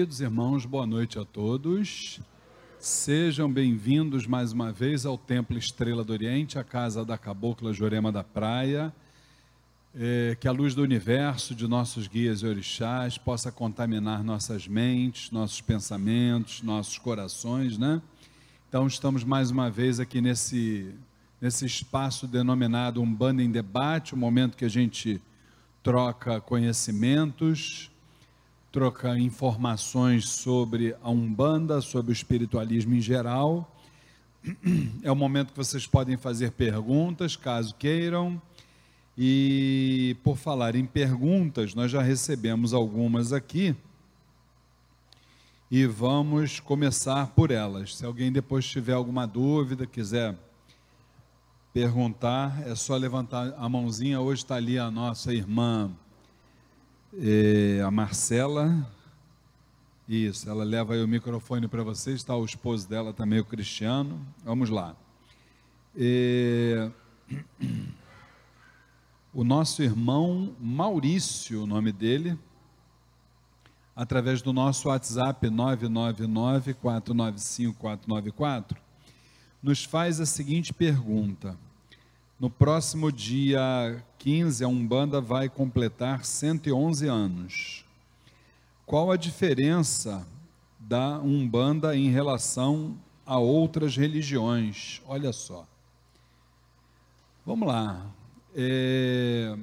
Queridos irmãos, boa noite a todos. Sejam bem-vindos mais uma vez ao Templo Estrela do Oriente, a casa da Cabocla Jurema da Praia. É, que a luz do universo, de nossos guias e orixás, possa contaminar nossas mentes, nossos pensamentos, nossos corações, né? Então, estamos mais uma vez aqui nesse, nesse espaço denominado Umbanda em Debate, um momento que a gente troca conhecimentos, troca informações sobre a Umbanda, sobre o espiritualismo em geral. É o momento que vocês podem fazer perguntas, caso queiram. E por falar em perguntas, nós já recebemos algumas aqui. E vamos começar por elas. Se alguém depois tiver alguma dúvida, quiser perguntar, é só levantar a mãozinha. Hoje está ali a nossa irmã, eh, a Marcela. Isso, ela leva aí o microfone para vocês. Está o esposo dela também, o Cristiano. Vamos lá. Eh, o nosso irmão Maurício, o nome dele, através do nosso WhatsApp 999-495-494, nos faz a seguinte pergunta. No próximo dia 15, a Umbanda vai completar 111 anos. Qual a diferença da Umbanda em relação a outras religiões? Olha só. Vamos lá. É...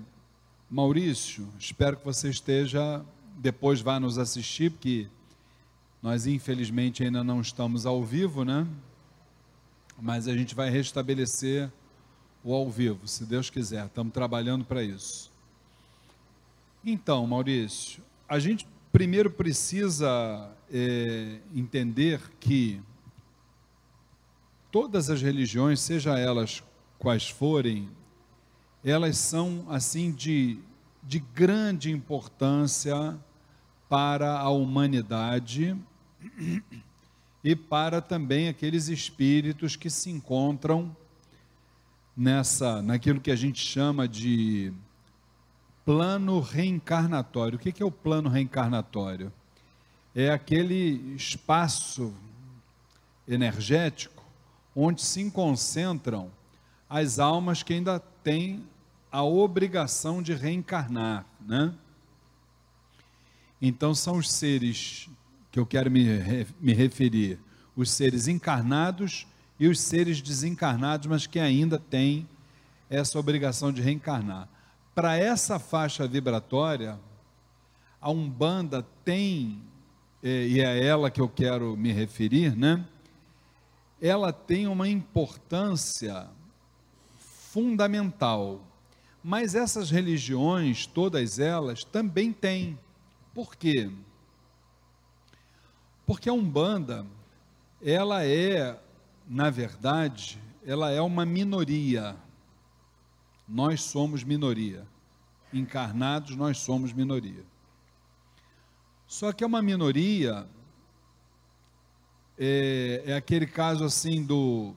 Maurício, espero que você esteja, depois vá nos assistir, porque nós infelizmente ainda não estamos ao vivo, né? Mas a gente vai restabelecer o ao vivo, se Deus quiser. Estamos trabalhando para isso. Então, Maurício, a gente primeiro precisa é, entender que todas as religiões, seja elas quais forem, elas são assim de, de grande importância para a humanidade e para também aqueles espíritos que se encontram nessa, naquilo que a gente chama de plano reencarnatório. O que é o plano reencarnatório? É aquele espaço energético onde se concentram as almas que ainda têm a obrigação de reencarnar, né? Então são os seres que eu quero me, me referir, os seres encarnados e os seres desencarnados, mas que ainda têm essa obrigação de reencarnar. Para essa faixa vibratória, a Umbanda tem, é, e é ela que eu quero me referir, né? Ela tem uma importância fundamental. Mas essas religiões, todas elas, também têm. Por quê? Porque a Umbanda, ela é na verdade, ela é uma minoria. Nós somos minoria. Encarnados, nós somos minoria. Só que é uma minoria, é, é aquele caso assim do,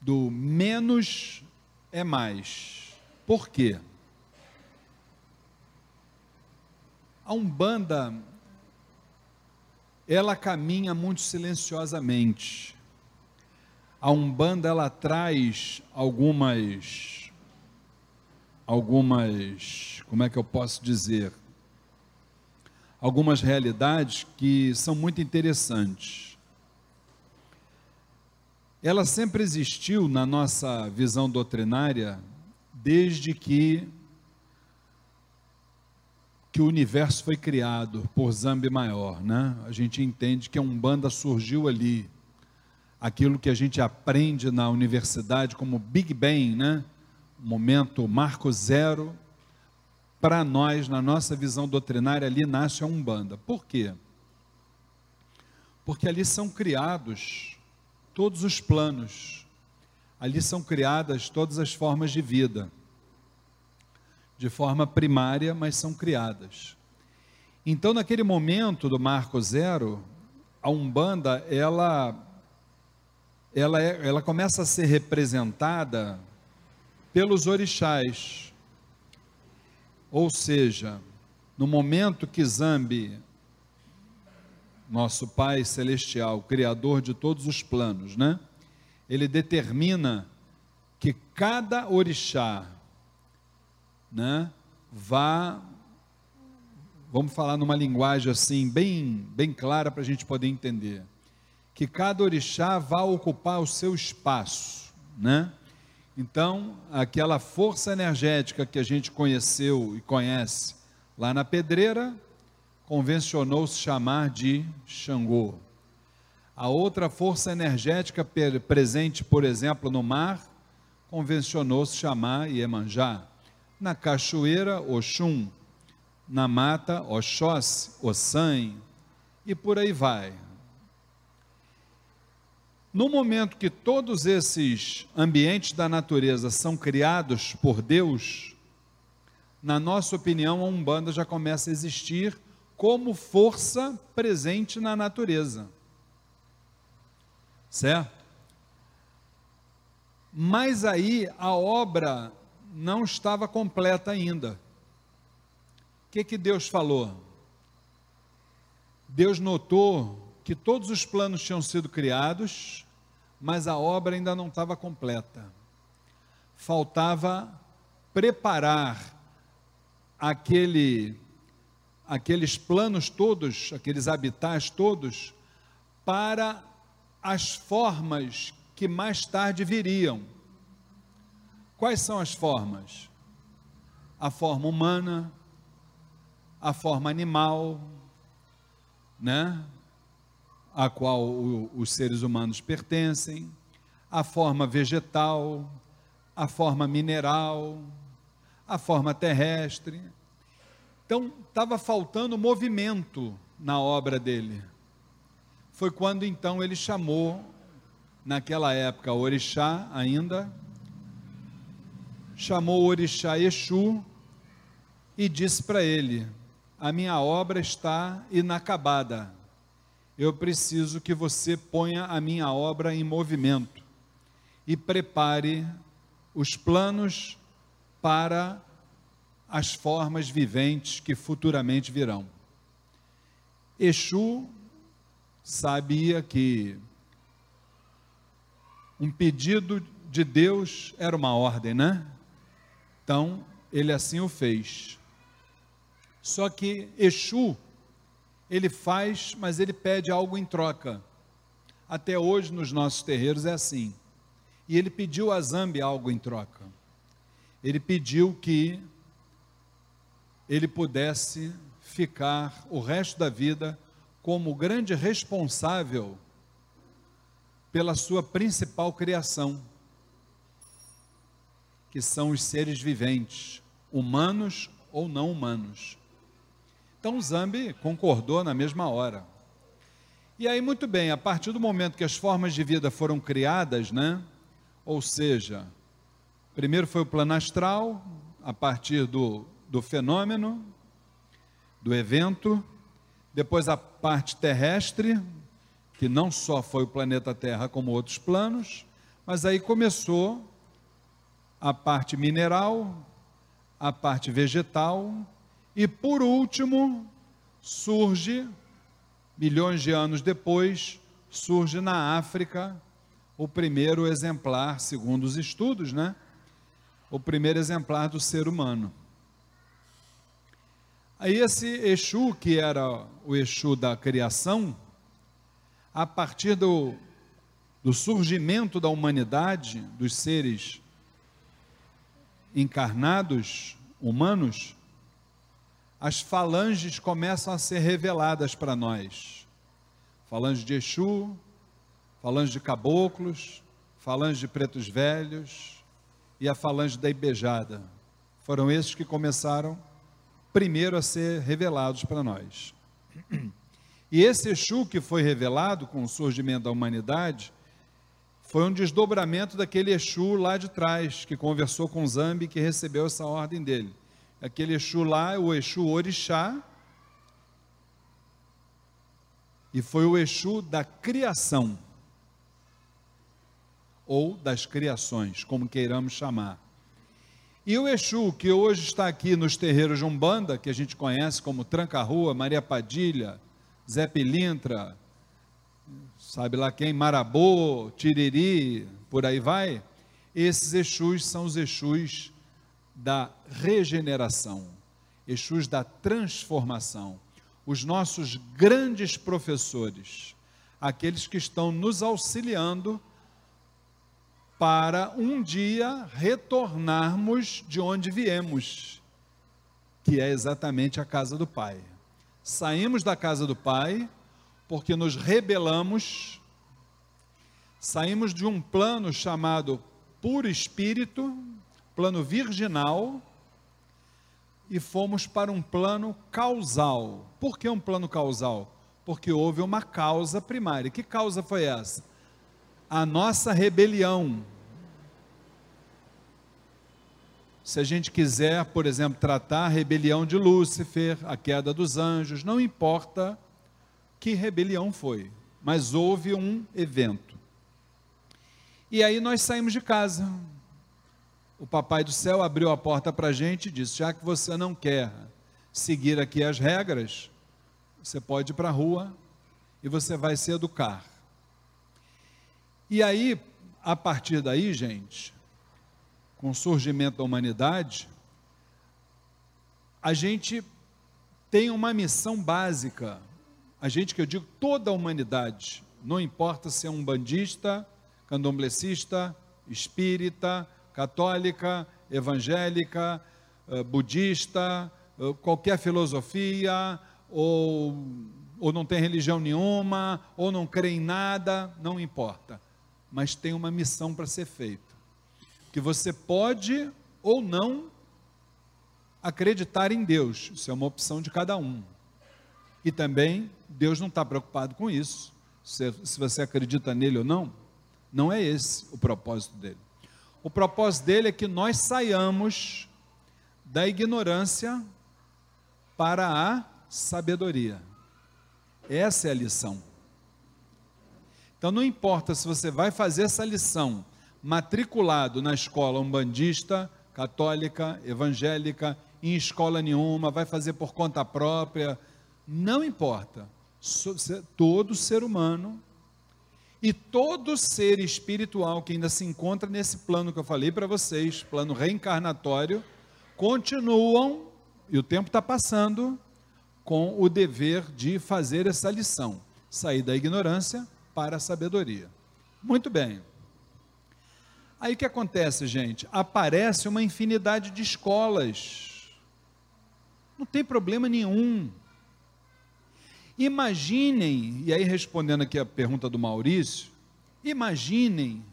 do menos é mais. Por quê? A Umbanda ela caminha muito silenciosamente. A Umbanda ela traz algumas algumas, como é que eu posso dizer? Algumas realidades que são muito interessantes. Ela sempre existiu na nossa visão doutrinária desde que que o universo foi criado por Zambi Maior, né? A gente entende que a Umbanda surgiu ali. Aquilo que a gente aprende na universidade como Big Bang, né? Momento marco zero. Para nós, na nossa visão doutrinária, ali nasce a Umbanda. Por quê? Porque ali são criados todos os planos. Ali são criadas todas as formas de vida de forma primária, mas são criadas. Então, naquele momento do Marco Zero, a Umbanda, ela, ela, é, ela começa a ser representada pelos orixás. Ou seja, no momento que Zambi nosso Pai celestial, criador de todos os planos, né? Ele determina que cada orixá, né, vá vamos falar numa linguagem assim bem bem clara para a gente poder entender, que cada orixá vá ocupar o seu espaço, né? Então, aquela força energética que a gente conheceu e conhece lá na pedreira, convencionou-se chamar de Xangô. A outra força energética presente, por exemplo, no mar, convencionou-se chamar Iemanjá. Na cachoeira, Oxum. Na mata, Oxóssi, Ossan. E por aí vai. No momento que todos esses ambientes da natureza são criados por Deus, na nossa opinião, a Umbanda já começa a existir como força presente na natureza. Certo? Mas aí a obra não estava completa ainda. O que, que Deus falou? Deus notou que todos os planos tinham sido criados, mas a obra ainda não estava completa. Faltava preparar aquele, aqueles planos todos, aqueles habitats todos, para as formas que mais tarde viriam. Quais são as formas? A forma humana, a forma animal, né? a qual o, os seres humanos pertencem, a forma vegetal, a forma mineral, a forma terrestre. Então, estava faltando movimento na obra dele. Foi quando então ele chamou, naquela época, o orixá ainda, chamou o orixá Exu e disse para ele: A minha obra está inacabada eu preciso que você ponha a minha obra em movimento e prepare os planos para as formas viventes que futuramente virão. Exu sabia que um pedido de Deus era uma ordem, né? Então, ele assim o fez. Só que Exu ele faz, mas ele pede algo em troca. Até hoje nos nossos terreiros é assim. E ele pediu a Zambi algo em troca. Ele pediu que ele pudesse ficar o resto da vida como grande responsável pela sua principal criação, que são os seres viventes, humanos ou não humanos. Então Zambi concordou na mesma hora. E aí, muito bem, a partir do momento que as formas de vida foram criadas, né? Ou seja, primeiro foi o plano astral, a partir do, do fenômeno, do evento, depois a parte terrestre, que não só foi o planeta Terra, como outros planos, mas aí começou a parte mineral, a parte vegetal, e por último, surge, milhões de anos depois, surge na África o primeiro exemplar, segundo os estudos, né? O primeiro exemplar do ser humano. Aí esse Exu, que era o Exu da criação, a partir do, do surgimento da humanidade, dos seres encarnados, humanos, as falanges começam a ser reveladas para nós. Falange de Exu, falange de caboclos, falange de pretos velhos e a falange da Ibejada. Foram esses que começaram primeiro a ser revelados para nós. E esse Exu que foi revelado com o surgimento da humanidade foi um desdobramento daquele Exu lá de trás, que conversou com Zambi, que recebeu essa ordem dele. Aquele Exu lá, o Exu Orixá, e foi o Exu da criação, ou das criações, como queiramos chamar. E o Exu, que hoje está aqui nos terreiros de Umbanda, que a gente conhece como Tranca-Rua, Maria Padilha, Zé Pilintra, sabe lá quem, Marabô, Tiriri, por aí vai, esses Exus são os Exus da regeneração, Exus da transformação, os nossos grandes professores, aqueles que estão nos auxiliando para um dia retornarmos de onde viemos, que é exatamente a casa do Pai. Saímos da casa do Pai porque nos rebelamos, saímos de um plano chamado puro espírito, plano virginal, e fomos para um plano causal. Por que um plano causal? Porque houve uma causa primária. Que causa foi essa? A nossa rebelião. Se a gente quiser, por exemplo, tratar a rebelião de Lúcifer, a queda dos anjos, não importa que rebelião foi, mas houve um evento. E aí nós saímos de casa. O papai do céu abriu a porta para a gente e disse: já que você não quer seguir aqui as regras, você pode ir para a rua e você vai se educar. E aí, a partir daí, gente, com o surgimento da humanidade, a gente tem uma missão básica a gente que eu digo toda a humanidade, não importa se é um bandista, candomblecista, espírita, católica, evangélica, eh, budista, eh, qualquer filosofia, ou, ou não tem religião nenhuma, ou não crê em nada, não importa. Mas tem uma missão para ser feita. Que você pode ou não acreditar em Deus, isso é uma opção de cada um. E também, Deus não está preocupado com isso, se, se você acredita nele ou não. Não é esse o propósito dele. O propósito dele é que nós saiamos da ignorância para a sabedoria. Essa é a lição. Então não importa se você vai fazer essa lição matriculado na escola umbandista, católica, evangélica, em escola nenhuma, vai fazer por conta própria, não importa. Todo ser humano e todo ser espiritual que ainda se encontra nesse plano que eu falei para vocês, plano reencarnatório, continuam, e o tempo está passando, com o dever de fazer essa lição, sair da ignorância para a sabedoria. Muito bem. Aí o que acontece, gente? Aparece uma infinidade de escolas. Não tem problema nenhum. Imaginem, e aí respondendo aqui a pergunta do Maurício, imaginem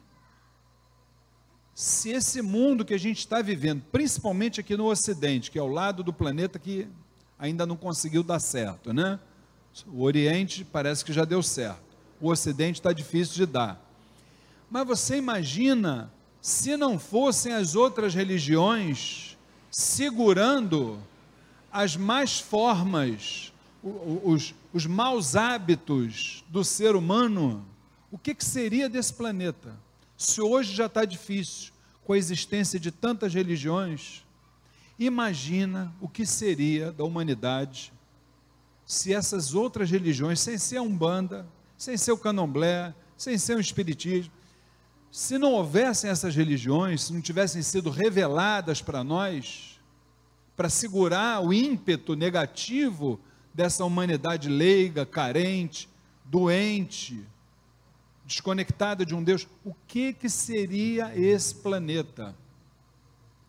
se esse mundo que a gente está vivendo, principalmente aqui no Ocidente, que é o lado do planeta que ainda não conseguiu dar certo, né? O Oriente parece que já deu certo, o Ocidente está difícil de dar. Mas você imagina se não fossem as outras religiões segurando as mais formas os, os maus hábitos do ser humano, o que, que seria desse planeta? Se hoje já está difícil com a existência de tantas religiões, imagina o que seria da humanidade se essas outras religiões, sem ser a Umbanda, sem ser o Candomblé, sem ser o Espiritismo, se não houvessem essas religiões, se não tivessem sido reveladas para nós, para segurar o ímpeto negativo dessa humanidade leiga, carente, doente, desconectada de um Deus, o que que seria esse planeta?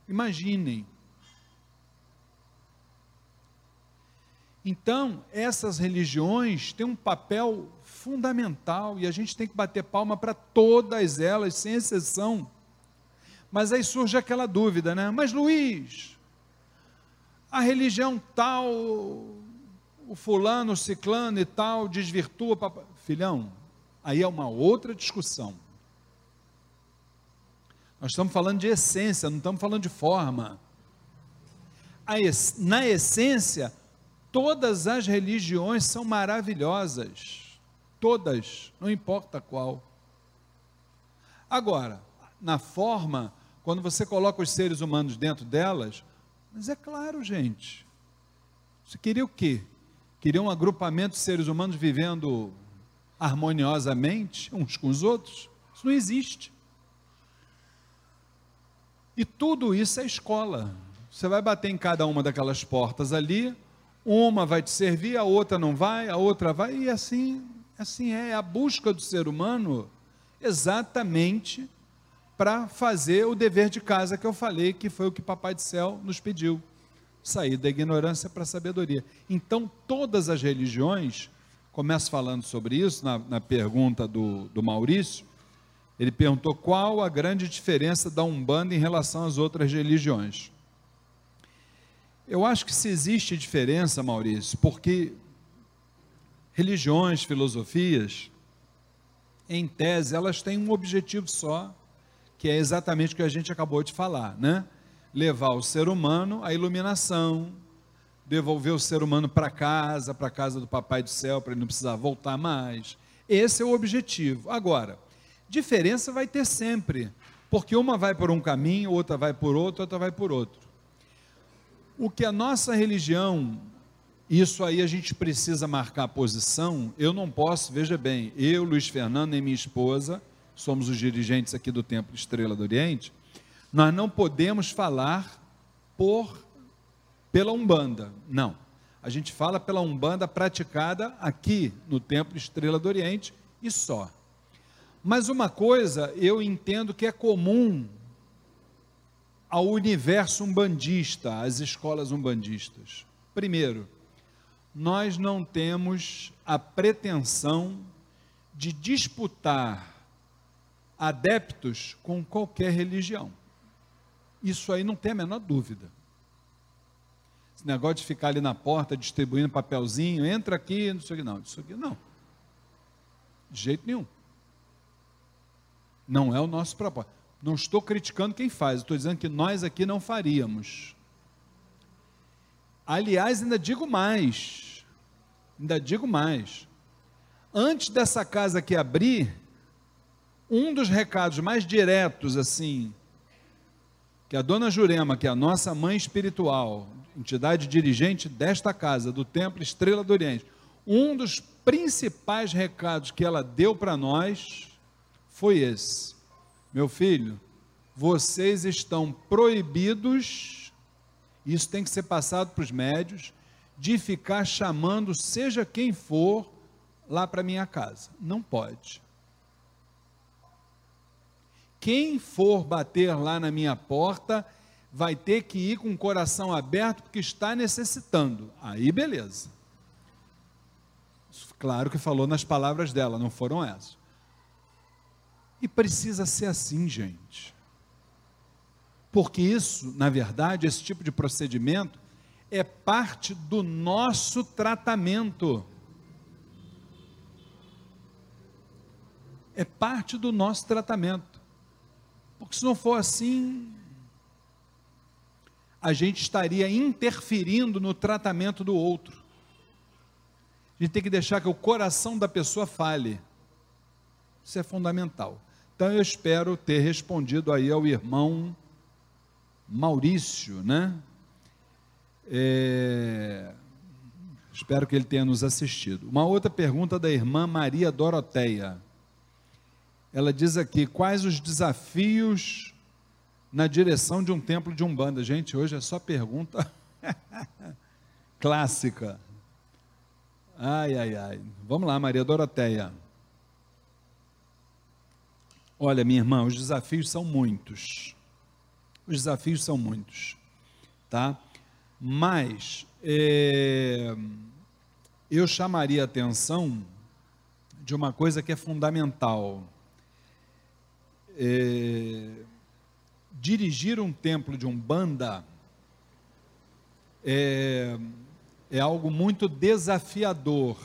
Imaginem. Então, essas religiões têm um papel fundamental e a gente tem que bater palma para todas elas, sem exceção. Mas aí surge aquela dúvida, né? Mas Luiz, a religião tal o fulano, o ciclano e tal desvirtua. Papai. Filhão, aí é uma outra discussão. Nós estamos falando de essência, não estamos falando de forma. Na essência, todas as religiões são maravilhosas. Todas, não importa qual. Agora, na forma, quando você coloca os seres humanos dentro delas, mas é claro, gente. Você queria o quê? Queria um agrupamento de seres humanos vivendo harmoniosamente uns com os outros? Isso não existe. E tudo isso é escola. Você vai bater em cada uma daquelas portas ali, uma vai te servir, a outra não vai, a outra vai, e assim, assim é, é a busca do ser humano exatamente para fazer o dever de casa que eu falei, que foi o que Papai do Céu nos pediu. Sair da ignorância para a sabedoria. Então, todas as religiões, começo falando sobre isso na, na pergunta do, do Maurício, ele perguntou qual a grande diferença da Umbanda em relação às outras religiões. Eu acho que se existe diferença, Maurício, porque religiões, filosofias, em tese, elas têm um objetivo só, que é exatamente o que a gente acabou de falar, né? Levar o ser humano à iluminação, devolver o ser humano para casa, para casa do Papai do Céu, para ele não precisar voltar mais. Esse é o objetivo. Agora, diferença vai ter sempre, porque uma vai por um caminho, outra vai por outro, outra vai por outro. O que a nossa religião, isso aí a gente precisa marcar posição, eu não posso, veja bem, eu, Luiz Fernando e minha esposa, somos os dirigentes aqui do Templo Estrela do Oriente, nós não podemos falar por pela Umbanda, não. A gente fala pela Umbanda praticada aqui no Templo Estrela do Oriente e só. Mas uma coisa eu entendo que é comum ao universo umbandista, às escolas umbandistas. Primeiro, nós não temos a pretensão de disputar adeptos com qualquer religião. Isso aí não tem a menor dúvida. Esse negócio de ficar ali na porta distribuindo papelzinho, entra aqui, não sei o que, não. Isso aqui não. De jeito nenhum. Não é o nosso propósito. Não estou criticando quem faz, estou dizendo que nós aqui não faríamos. Aliás, ainda digo mais, ainda digo mais. Antes dessa casa aqui abrir, um dos recados mais diretos, assim, que a dona Jurema, que é a nossa mãe espiritual, entidade dirigente desta casa, do Templo Estrela do Oriente, um dos principais recados que ela deu para nós foi esse meu filho, vocês estão proibidos, isso tem que ser passado para os médios, de ficar chamando seja quem for lá para minha casa. Não pode. Quem for bater lá na minha porta vai ter que ir com o coração aberto porque está necessitando. Aí beleza. Claro que falou nas palavras dela, não foram essas. E precisa ser assim, gente. Porque isso, na verdade, esse tipo de procedimento é parte do nosso tratamento. É parte do nosso tratamento. Porque se não for assim, a gente estaria interferindo no tratamento do outro. A gente tem que deixar que o coração da pessoa fale. Isso é fundamental. Então eu espero ter respondido aí ao irmão Maurício, né? É, espero que ele tenha nos assistido. Uma outra pergunta da irmã Maria Doroteia. Ela diz aqui: quais os desafios na direção de um templo de Umbanda? Gente, hoje é só pergunta clássica. Ai, ai, ai. Vamos lá, Maria Doroteia. Olha, minha irmã, os desafios são muitos. Os desafios são muitos, tá? Mas é, eu chamaria a atenção de uma coisa que é fundamental. É, dirigir um templo de umbanda é, é algo muito desafiador.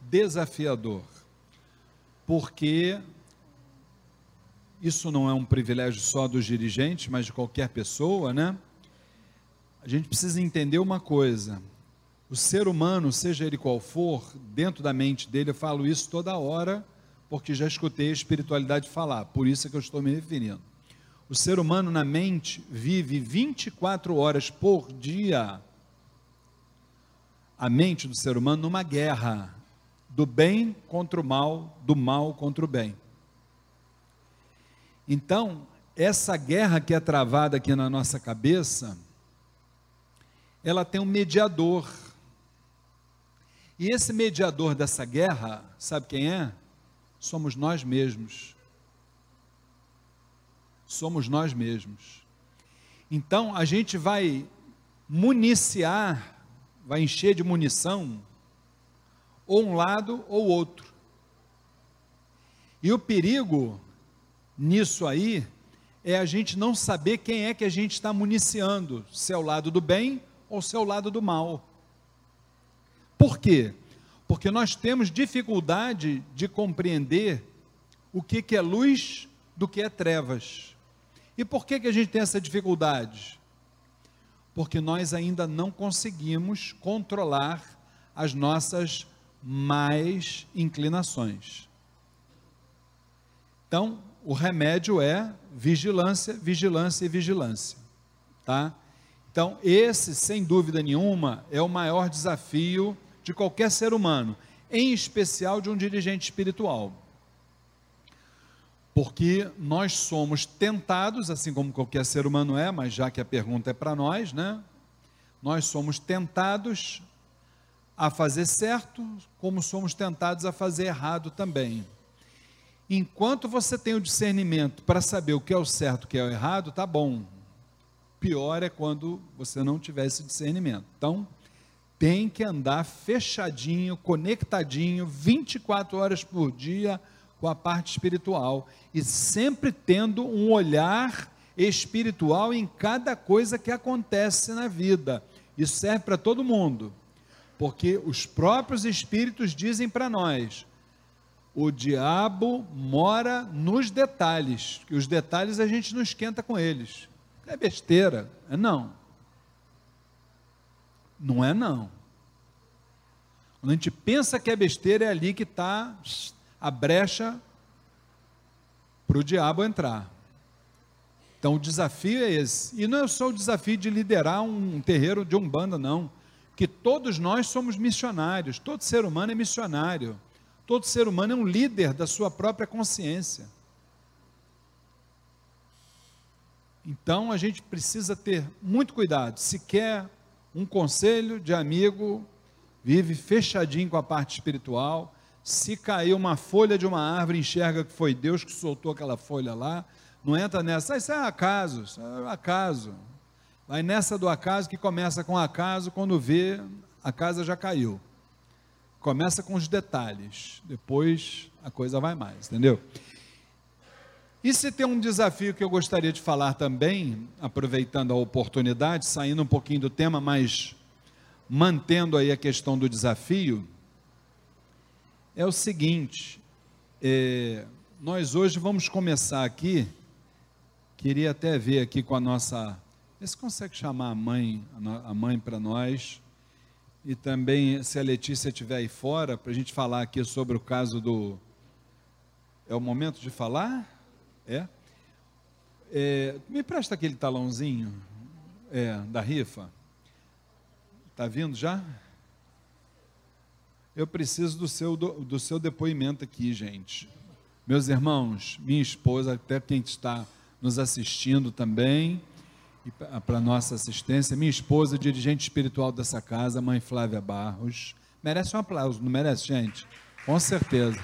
Desafiador. Porque isso não é um privilégio só dos dirigentes, mas de qualquer pessoa, né? A gente precisa entender uma coisa: o ser humano, seja ele qual for, dentro da mente dele, eu falo isso toda hora, porque já escutei a espiritualidade falar, por isso é que eu estou me referindo. O ser humano na mente vive 24 horas por dia a mente do ser humano numa guerra do bem contra o mal, do mal contra o bem. Então, essa guerra que é travada aqui na nossa cabeça, ela tem um mediador. E esse mediador dessa guerra, sabe quem é? Somos nós mesmos. Somos nós mesmos. Então, a gente vai municiar, vai encher de munição, ou um lado ou outro. E o perigo nisso aí é a gente não saber quem é que a gente está municiando, se é o lado do bem ou se é o lado do mal. Por quê? Porque nós temos dificuldade de compreender o que, que é luz do que é trevas. E por que, que a gente tem essa dificuldade? Porque nós ainda não conseguimos controlar as nossas mais inclinações. Então, o remédio é vigilância, vigilância e vigilância, tá? Então, esse, sem dúvida nenhuma, é o maior desafio de qualquer ser humano, em especial de um dirigente espiritual. Porque nós somos tentados, assim como qualquer ser humano é, mas já que a pergunta é para nós, né? Nós somos tentados a fazer certo, como somos tentados a fazer errado também. Enquanto você tem o discernimento para saber o que é o certo, o que é o errado, tá bom. Pior é quando você não tiver esse discernimento. Então, tem que andar fechadinho, conectadinho, 24 horas por dia com a parte espiritual e sempre tendo um olhar espiritual em cada coisa que acontece na vida. Isso serve para todo mundo porque os próprios espíritos dizem para nós: o diabo mora nos detalhes, que os detalhes a gente não esquenta com eles. É besteira, é não. Não é não. Quando a gente pensa que é besteira, é ali que está a brecha para o diabo entrar. Então o desafio é esse. E não é só o desafio de liderar um terreiro de umbanda, não que todos nós somos missionários, todo ser humano é missionário, todo ser humano é um líder da sua própria consciência. Então a gente precisa ter muito cuidado. Se quer um conselho de amigo, vive fechadinho com a parte espiritual. Se caiu uma folha de uma árvore, enxerga que foi Deus que soltou aquela folha lá. Não entra nessa, ah, isso é acaso, isso é acaso. Vai nessa do acaso que começa com acaso, quando vê, a casa já caiu. Começa com os detalhes, depois a coisa vai mais, entendeu? E se tem um desafio que eu gostaria de falar também, aproveitando a oportunidade, saindo um pouquinho do tema, mas mantendo aí a questão do desafio, é o seguinte: é, nós hoje vamos começar aqui, queria até ver aqui com a nossa você consegue chamar a mãe, a mãe para nós? E também, se a Letícia estiver aí fora, para a gente falar aqui sobre o caso do. É o momento de falar? É? é me presta aquele talãozinho é, da rifa. Está vindo já? Eu preciso do seu, do, do seu depoimento aqui, gente. Meus irmãos, minha esposa, até quem está nos assistindo também para nossa assistência, minha esposa, dirigente espiritual dessa casa, mãe Flávia Barros. Merece um aplauso, não merece, gente? Com certeza.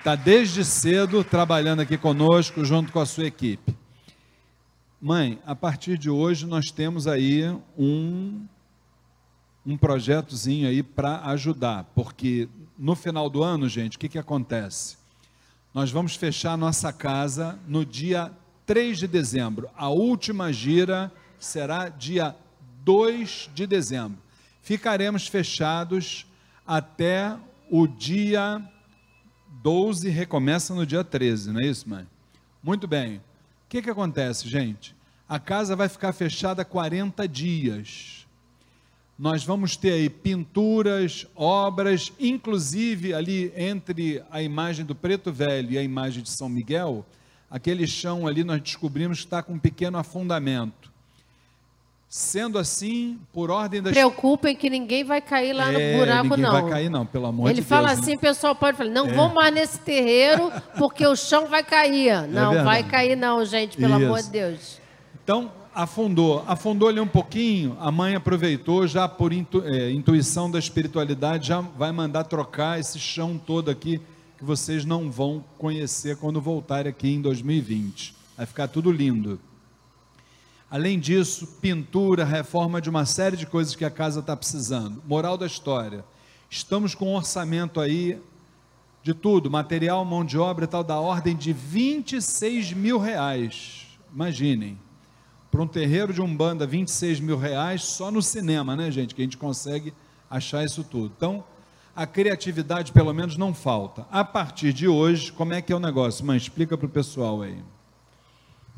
Está desde cedo trabalhando aqui conosco, junto com a sua equipe. Mãe, a partir de hoje nós temos aí um, um projetozinho aí para ajudar, porque no final do ano, gente, o que, que acontece? Nós vamos fechar nossa casa no dia 3 de dezembro. A última gira será dia 2 de dezembro. Ficaremos fechados até o dia 12, recomeça no dia 13, não é isso, mãe? Muito bem. O que, que acontece, gente? A casa vai ficar fechada 40 dias. Nós vamos ter aí pinturas, obras, inclusive ali entre a imagem do Preto Velho e a imagem de São Miguel, aquele chão ali nós descobrimos que está com um pequeno afundamento. Sendo assim, por ordem das Preocupem que ninguém vai cair lá É, no buraco, ninguém não. vai cair não, pelo amor Ele de fala Deus. né? assim, o pessoal pode falar, não vão mais nesse terreiro porque o chão vai cair. Não, verdade. vai cair não, gente, pelo amor Isso. de Deus. Então, afundou. Afundou ali um pouquinho, a mãe aproveitou, já por intu- é, intuição da espiritualidade, já vai mandar trocar esse chão todo aqui, que vocês não vão conhecer quando voltarem aqui em 2020. Vai ficar tudo lindo. Além disso, pintura, reforma de uma série de coisas que a casa está precisando. Moral da história: estamos com um orçamento aí de tudo, material, mão de obra e tal, da ordem de 26 mil reais. Imaginem. Para um terreiro de Umbanda, 26 mil reais só no cinema, né, gente? Que a gente consegue achar isso tudo. Então, a criatividade, pelo menos, não falta. A partir de hoje, como é que é o negócio? Mãe, explica para o pessoal aí.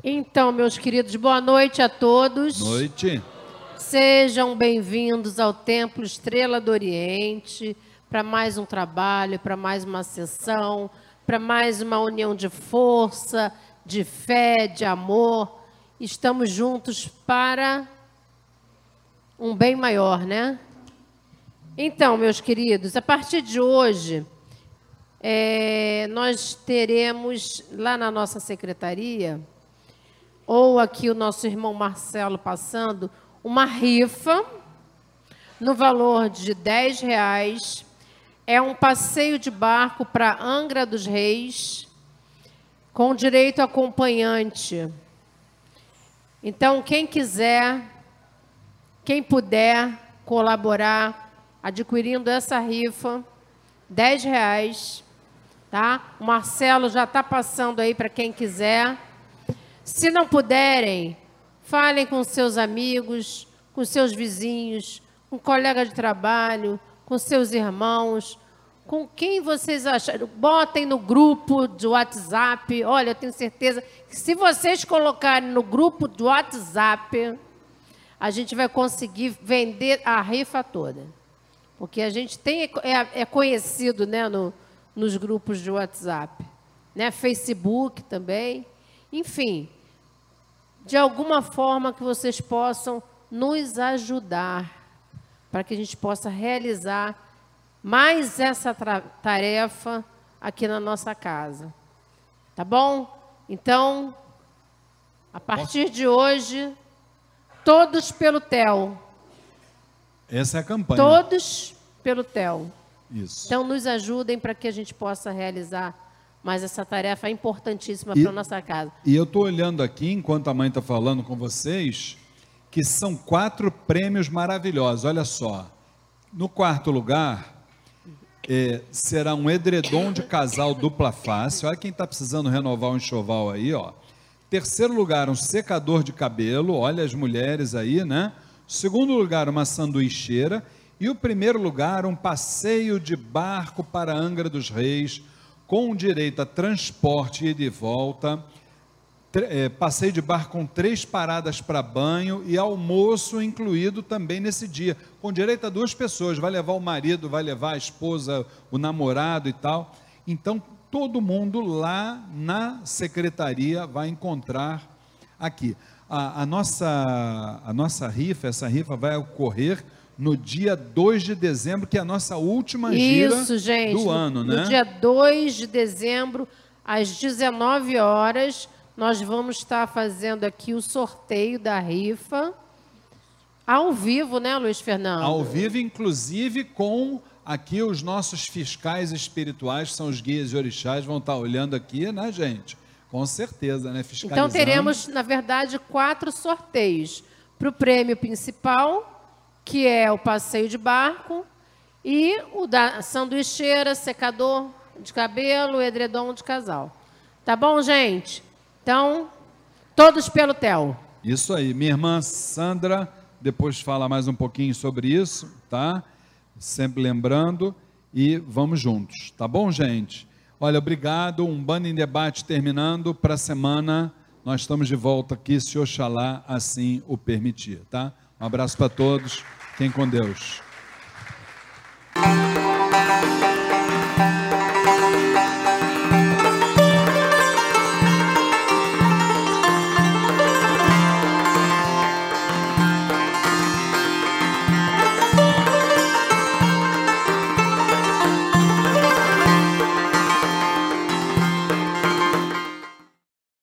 Então, meus queridos, boa noite a todos. Noite. Sejam bem-vindos ao Templo Estrela do Oriente para mais um trabalho, para mais uma sessão, para mais uma união de força, de fé, de amor. Estamos juntos para um bem maior, né? Então, meus queridos, a partir de hoje, é, nós teremos lá na nossa secretaria ou aqui o nosso irmão Marcelo passando, uma rifa no valor de 10 reais. É um passeio de barco para Angra dos Reis, com direito a acompanhante. Então, quem quiser, quem puder colaborar adquirindo essa rifa, 10 reais, tá? O Marcelo já está passando aí para quem quiser. Se não puderem, falem com seus amigos, com seus vizinhos, com colega de trabalho, com seus irmãos, com quem vocês acharem. Botem no grupo de WhatsApp. Olha, eu tenho certeza que se vocês colocarem no grupo de WhatsApp, a gente vai conseguir vender a rifa toda. Porque a gente tem, é, é conhecido né, no, nos grupos de WhatsApp, né, Facebook também. Enfim, de alguma forma que vocês possam nos ajudar para que a gente possa realizar mais essa tarefa aqui na nossa casa. Tá bom? Então, a partir de hoje, todos pelo TEL. Essa é a campanha. Todos pelo TEL. Isso. Então, nos ajudem para que a gente possa realizar mais essa tarefa importantíssima E- para a nossa casa. E eu estou olhando aqui, enquanto a mãe está falando com vocês, que são quatro prêmios maravilhosos. Olha só. No quarto lugar, é, será um edredom de casal dupla face. Olha quem está precisando renovar um enxoval aí, ó. Terceiro lugar, um secador de cabelo. Olha as mulheres aí, né? Segundo lugar, uma sanduicheira. E o primeiro lugar, um passeio de barco para Angra dos Reis, com direito a transporte e volta. Tre- é, passeio de barco com três paradas para banho e almoço incluído também nesse dia, com direito a duas pessoas. Vai levar o marido, vai levar a esposa, o namorado e tal. Então, todo mundo lá na secretaria vai encontrar aqui. A, a nossa, a nossa rifa, essa rifa vai ocorrer no dia 2 de dezembro, que é a nossa última gira Isso, gente. do no- ano, no, né? dia 2 de dezembro, às 19 horas, nós vamos estar fazendo aqui o sorteio da rifa. Ao vivo, né, Luiz Fernando? Ao vivo, inclusive com aqui os nossos fiscais espirituais, que são os guias e orixás, vão estar olhando aqui, né, gente? Com certeza, né? Fiscalizando. Então teremos, na verdade, quatro sorteios. Para o prêmio principal, que é o passeio de barco, e o da sanduicheira, secador de cabelo, edredom de casal. Tá bom, gente? Então, todos pelo TEL. Isso aí. Minha irmã Sandra depois fala mais um pouquinho sobre isso, tá? Sempre lembrando e vamos juntos, tá bom, gente? Olha, obrigado. Um Bando em Debate terminando. Para a semana, nós estamos de volta aqui, se Oxalá assim o permitir, tá? Um abraço para todos. Fiquem com Deus.